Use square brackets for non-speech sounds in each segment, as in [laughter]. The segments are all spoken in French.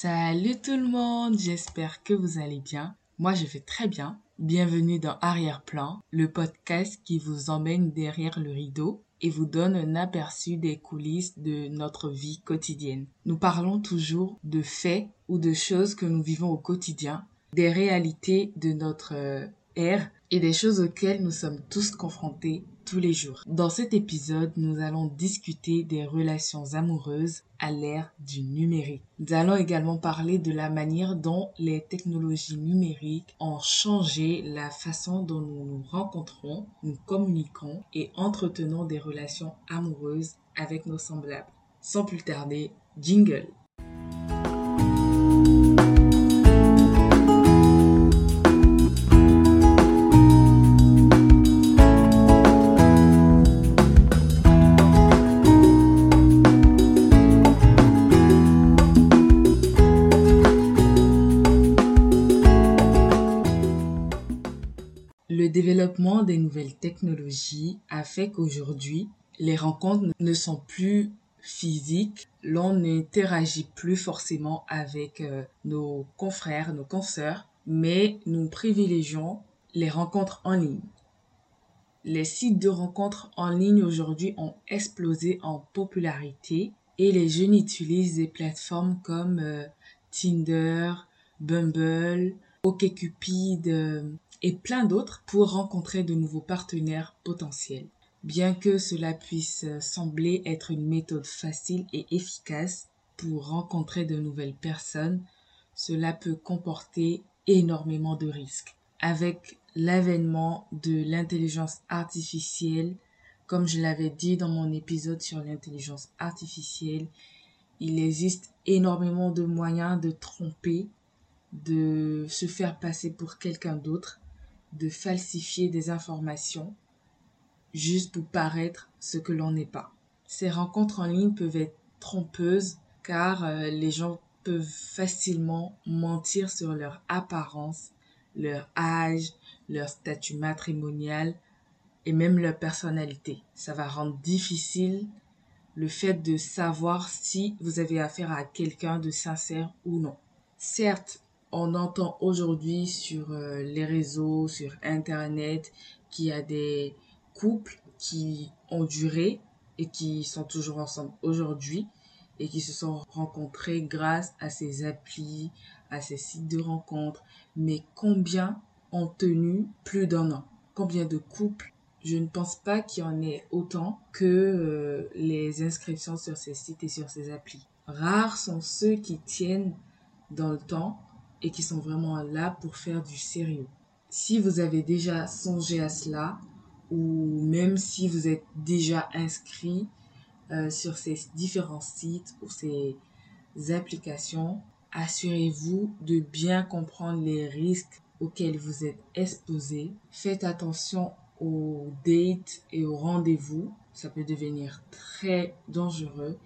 Salut tout le monde, j'espère que vous allez bien. Moi je vais très bien. Bienvenue dans Arrière-plan, le podcast qui vous emmène derrière le rideau et vous donne un aperçu des coulisses de notre vie quotidienne. Nous parlons toujours de faits ou de choses que nous vivons au quotidien, des réalités de notre euh, ère et des choses auxquelles nous sommes tous confrontés les jours. Dans cet épisode, nous allons discuter des relations amoureuses à l'ère du numérique. Nous allons également parler de la manière dont les technologies numériques ont changé la façon dont nous nous rencontrons, nous communiquons et entretenons des relations amoureuses avec nos semblables. Sans plus tarder, jingle. Développement des nouvelles technologies a fait qu'aujourd'hui, les rencontres ne sont plus physiques, l'on n'interagit plus forcément avec euh, nos confrères, nos consoeurs, mais nous privilégions les rencontres en ligne. Les sites de rencontres en ligne aujourd'hui ont explosé en popularité et les jeunes utilisent des plateformes comme euh, Tinder, Bumble, OkCupid, euh, et plein d'autres pour rencontrer de nouveaux partenaires potentiels. Bien que cela puisse sembler être une méthode facile et efficace pour rencontrer de nouvelles personnes, cela peut comporter énormément de risques. Avec l'avènement de l'intelligence artificielle, comme je l'avais dit dans mon épisode sur l'intelligence artificielle, il existe énormément de moyens de tromper, de se faire passer pour quelqu'un d'autre de falsifier des informations juste pour paraître ce que l'on n'est pas. Ces rencontres en ligne peuvent être trompeuses car euh, les gens peuvent facilement mentir sur leur apparence, leur âge, leur statut matrimonial et même leur personnalité. Ça va rendre difficile le fait de savoir si vous avez affaire à quelqu'un de sincère ou non. Certes, on entend aujourd'hui sur euh, les réseaux, sur Internet, qu'il y a des couples qui ont duré et qui sont toujours ensemble aujourd'hui et qui se sont rencontrés grâce à ces applis, à ces sites de rencontres. Mais combien ont tenu plus d'un an? Combien de couples? Je ne pense pas qu'il y en ait autant que euh, les inscriptions sur ces sites et sur ces applis. Rares sont ceux qui tiennent dans le temps et qui sont vraiment là pour faire du sérieux. Si vous avez déjà songé à cela, ou même si vous êtes déjà inscrit euh, sur ces différents sites ou ces applications, assurez-vous de bien comprendre les risques auxquels vous êtes exposé. Faites attention aux dates et aux rendez-vous. Ça peut devenir très dangereux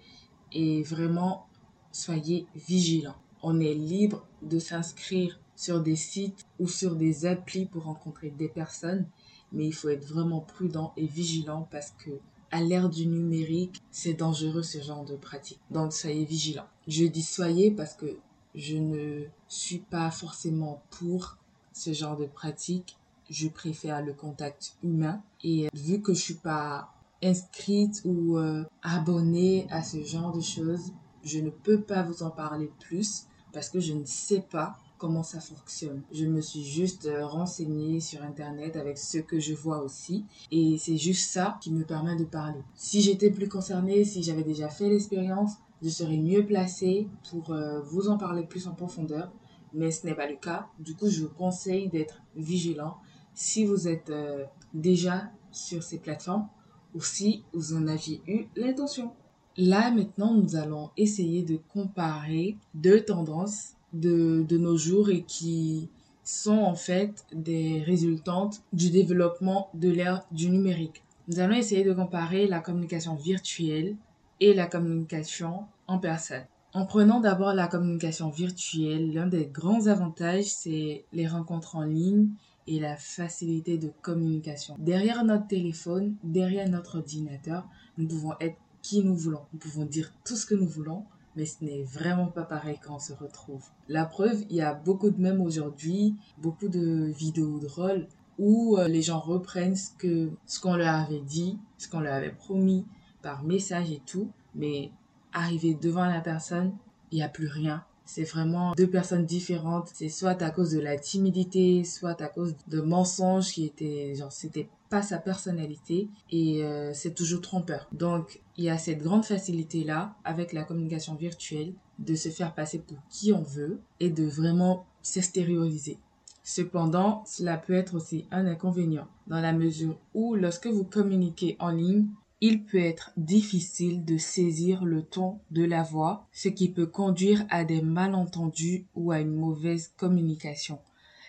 et vraiment soyez vigilants on est libre de s'inscrire sur des sites ou sur des applis pour rencontrer des personnes, mais il faut être vraiment prudent et vigilant parce que à l'ère du numérique, c'est dangereux ce genre de pratique. Donc soyez vigilant. Je dis soyez parce que je ne suis pas forcément pour ce genre de pratique. Je préfère le contact humain et vu que je suis pas inscrite ou euh, abonnée à ce genre de choses, je ne peux pas vous en parler plus parce que je ne sais pas comment ça fonctionne. Je me suis juste euh, renseignée sur Internet avec ce que je vois aussi. Et c'est juste ça qui me permet de parler. Si j'étais plus concernée, si j'avais déjà fait l'expérience, je serais mieux placée pour euh, vous en parler plus en profondeur. Mais ce n'est pas le cas. Du coup, je vous conseille d'être vigilant si vous êtes euh, déjà sur ces plateformes ou si vous en aviez eu l'intention. Là, maintenant, nous allons essayer de comparer deux tendances de, de nos jours et qui sont en fait des résultantes du développement de l'ère du numérique. Nous allons essayer de comparer la communication virtuelle et la communication en personne. En prenant d'abord la communication virtuelle, l'un des grands avantages, c'est les rencontres en ligne et la facilité de communication. Derrière notre téléphone, derrière notre ordinateur, nous pouvons être qui nous voulons. Nous pouvons dire tout ce que nous voulons mais ce n'est vraiment pas pareil quand on se retrouve. La preuve, il y a beaucoup de mèmes aujourd'hui, beaucoup de vidéos drôles où euh, les gens reprennent ce que ce qu'on leur avait dit, ce qu'on leur avait promis par message et tout, mais arrivé devant la personne, il n'y a plus rien. C'est vraiment deux personnes différentes. C'est soit à cause de la timidité, soit à cause de mensonges qui étaient, genre, c'était pas sa personnalité et euh, c'est toujours trompeur. Donc, il y a cette grande facilité là avec la communication virtuelle de se faire passer pour qui on veut et de vraiment s'extérioriser. Cependant, cela peut être aussi un inconvénient, dans la mesure où lorsque vous communiquez en ligne, il peut être difficile de saisir le ton de la voix, ce qui peut conduire à des malentendus ou à une mauvaise communication.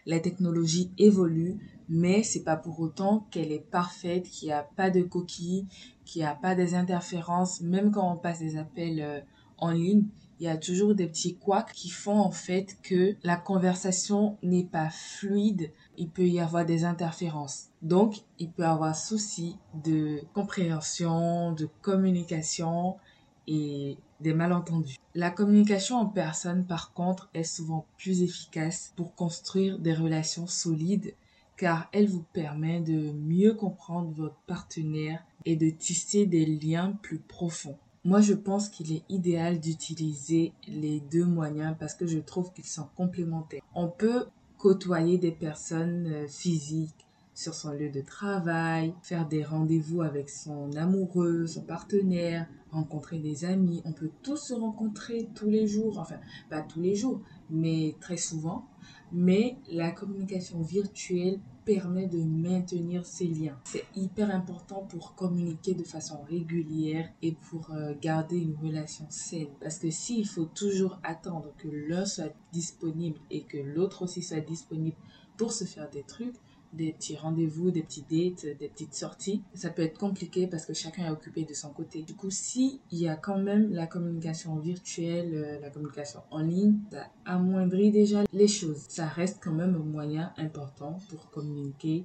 La technologie évolue, mais c'est pas pour autant qu'elle est parfaite, qu'il n'y a pas de coquilles, qu'il n'y a pas des interférences, même quand on passe des appels euh, en ligne il y a toujours des petits couacs qui font en fait que la conversation n'est pas fluide. Il peut y avoir des interférences. Donc, il peut y avoir souci de compréhension, de communication et malentendus. La communication en personne, par contre, est souvent plus efficace pour construire des relations solides car elle vous permet de mieux comprendre votre partenaire et de tisser des liens plus profonds. Moi, je pense qu'il est idéal d'utiliser les deux moyens parce que je trouve qu'ils sont complémentaires. On peut côtoyer des personnes euh, physiques sur son lieu de travail, faire des rendez-vous avec son amoureux, son partenaire, rencontrer des amis. On peut tous se rencontrer tous les jours, enfin pas tous les jours, mais très souvent. Mais la communication virtuelle permet de maintenir ces liens. C'est hyper important pour communiquer de façon régulière et pour euh, garder une relation saine. Parce que s'il faut toujours attendre que l'un soit disponible et que l'autre aussi soit disponible pour se faire des trucs, des petits rendez-vous, des petits dates, des petites sorties. Ça peut être compliqué parce que chacun est occupé de son côté. Du coup, si il y a quand même la communication virtuelle, euh, la communication en ligne, ça amoindrit déjà les choses. Ça reste quand même un moyen important pour communiquer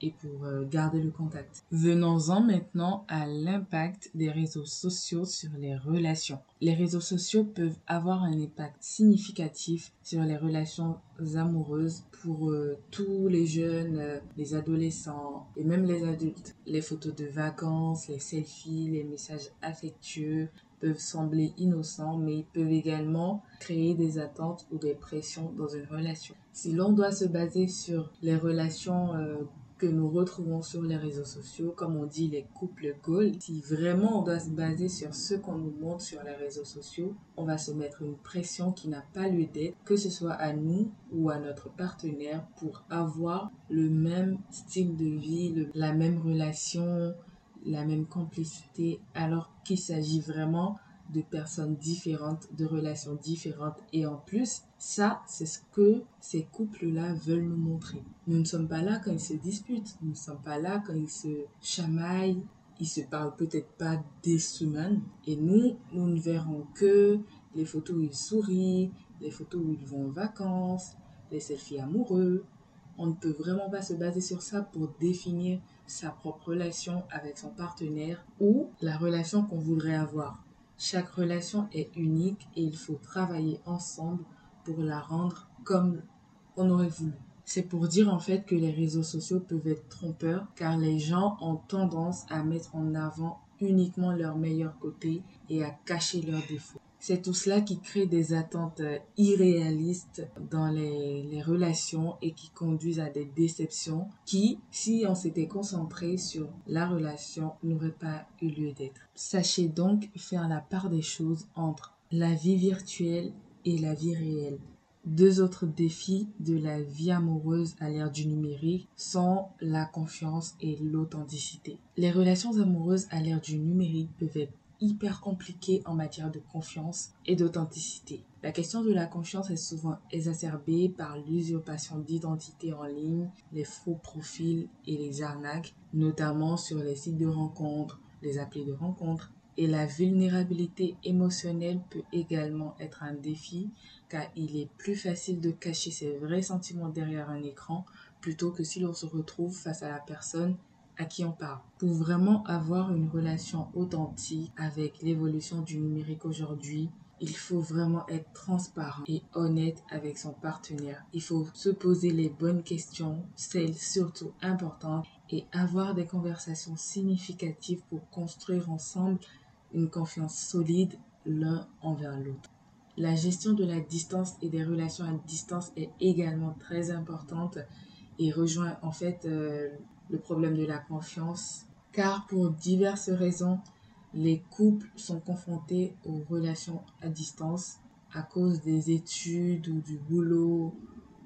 et pour euh, garder le contact. Venons-en maintenant à l'impact des réseaux sociaux sur les relations. Les réseaux sociaux peuvent avoir un impact significatif sur les relations amoureuses pour euh, tous les jeunes, euh, les adolescents et même les adultes. Les photos de vacances, les selfies, les messages affectueux peuvent sembler innocents, mais ils peuvent également créer des attentes ou des pressions dans une relation. Si l'on doit se baser sur les relations que nous retrouvons sur les réseaux sociaux, comme on dit les couples gold, si vraiment on doit se baser sur ce qu'on nous montre sur les réseaux sociaux, on va se mettre une pression qui n'a pas lieu d'être, que ce soit à nous ou à notre partenaire, pour avoir le même style de vie, la même relation, la même complicité, alors qu'il s'agit vraiment de personnes différentes, de relations différentes. Et en plus, ça, c'est ce que ces couples-là veulent nous montrer. Nous ne sommes pas là quand ils se disputent, nous ne sommes pas là quand ils se chamaillent, ils se parlent peut-être pas des semaines. Et nous, nous ne verrons que les photos où ils sourient, les photos où ils vont en vacances, les selfies amoureux. On ne peut vraiment pas se baser sur ça pour définir sa propre relation avec son partenaire ou la relation qu'on voudrait avoir. Chaque relation est unique et il faut travailler ensemble pour la rendre comme on aurait voulu. C'est pour dire en fait que les réseaux sociaux peuvent être trompeurs car les gens ont tendance à mettre en avant uniquement leur meilleur côté et à cacher leurs défauts. C'est tout cela qui crée des attentes euh, irréalistes dans les, les, relations et qui conduisent à des déceptions qui, si on s'était concentré sur la relation, n'auraient pas eu lieu d'être. Sachez donc faire la part des choses entre la vie virtuelle et la vie réelle. Deux autres défis de la vie amoureuse à l'ère du numérique sont la confiance et l'authenticité. Les relations amoureuses à l'ère du numérique peuvent être hyper compliqué en matière de confiance et d'authenticité. La question de la confiance est souvent exacerbée par l'usurpation d'identité en ligne, les faux profils et les arnaques, notamment sur les sites de rencontres, les applis de rencontres. Et la vulnérabilité émotionnelle peut également être un défi car il est plus facile de cacher ses vrais sentiments derrière un écran plutôt que si l'on se retrouve face à la personne à qui on parle. Pour vraiment avoir une relation authentique avec l'évolution du numérique aujourd'hui, il faut vraiment être transparent et honnête avec son partenaire. Il faut se poser les bonnes questions, celles surtout importantes, et avoir des conversations significatives pour construire ensemble une confiance solide l'un envers l'autre. La gestion de la distance et des relations à distance est également très importante et rejoint en fait euh, le problème de la confiance car pour diverses raisons, les couples sont confrontés aux relations à distance à cause des études ou du boulot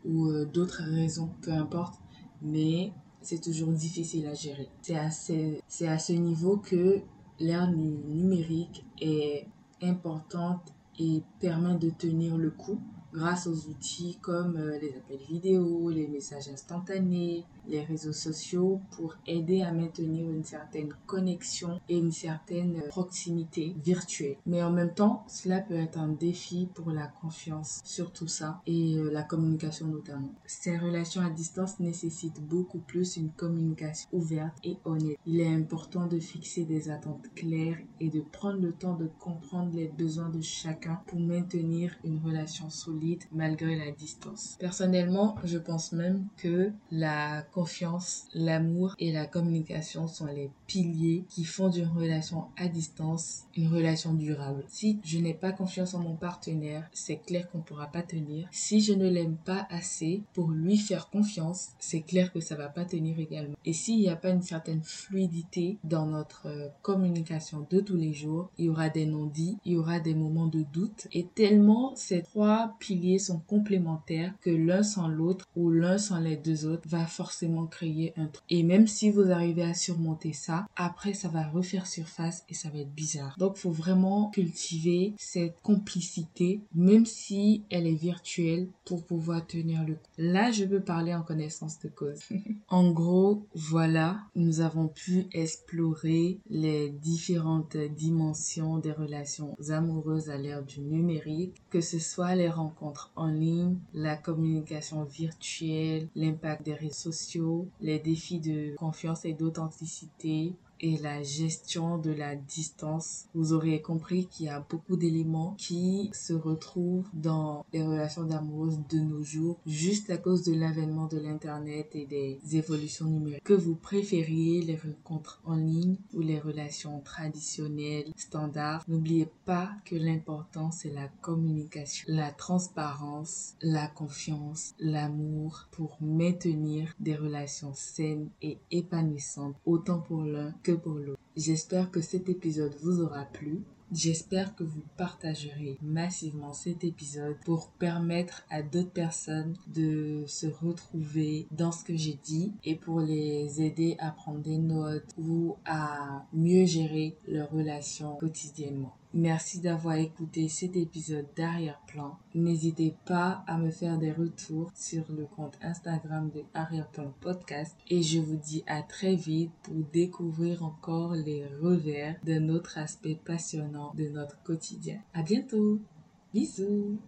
ou euh, d'autres raisons, peu importe, mais c'est toujours difficile à gérer. C'est à, c'est à ce niveau que l'ère numérique est importante et permet de tenir le coup grâce aux outils comme euh, les appels vidéo, les messages instantanés, les réseaux sociaux pour aider à maintenir une certaine connexion et une certaine proximité virtuelle. Mais en même temps, cela peut être un défi pour la confiance sur tout ça et euh, la communication notamment. Ces relations à distance nécessitent beaucoup plus une communication ouverte et honnête. Il est important de fixer des attentes claires et de prendre le temps de comprendre les besoins de chacun pour maintenir une relation solide malgré la distance. Personnellement, je pense même que la confiance, l'amour et la communication sont les piliers qui font d'une relation à distance une relation durable. Si je n'ai pas confiance en mon partenaire, c'est clair qu'on ne pourra pas tenir. Si je ne l'aime pas assez pour lui faire confiance, c'est clair que ça va pas tenir également. Et s'il n'y a pas une certaine fluidité dans notre euh, communication de tous les jours, il y aura des non-dits, il y aura des moments de doute. Et tellement ces trois piliers sont complémentaires que l'un sans l'autre ou l'un sans les deux autres va forcément créer un truc. Et même si vous arrivez à surmonter ça, après ça va refaire surface et ça va être bizarre. Donc faut vraiment cultiver cette complicité, même si elle est virtuelle, pour pouvoir tenir le coup. Là, je peux parler en connaissance de cause. [laughs] en gros, voilà, nous avons pu explorer les différentes dimensions des relations amoureuses à l'ère du numérique, que ce soit les rencontres en ligne, la communication virtuelle, l'impact des réseaux sociaux, les défis de confiance et d'authenticité, et la gestion de la distance, vous aurez compris qu'il y a beaucoup d'éléments qui se retrouvent dans les relations d'amour de nos jours juste à cause de l'avènement de l'internet et des évolutions numériques. Que vous préfériez les rencontres en ligne ou les relations traditionnelles standards, n'oubliez pas que l'important c'est la communication, la transparence, la confiance, l'amour pour maintenir des relations saines et épanouissantes autant pour l'un pour l'autre. J'espère que cet épisode vous aura plu. J'espère que vous partagerez massivement cet épisode pour permettre à d'autres personnes de se retrouver dans ce que j'ai dit et pour les aider à prendre des notes ou à mieux gérer leurs relations quotidiennement. Merci d'avoir écouté cet épisode d'Arrière-Plan. N'hésitez pas à me faire des retours sur le compte Instagram de Arrière-Plan Podcast et je vous dis à très vite pour découvrir encore les revers d'un autre aspect passionnant de notre quotidien. À bientôt! Bisous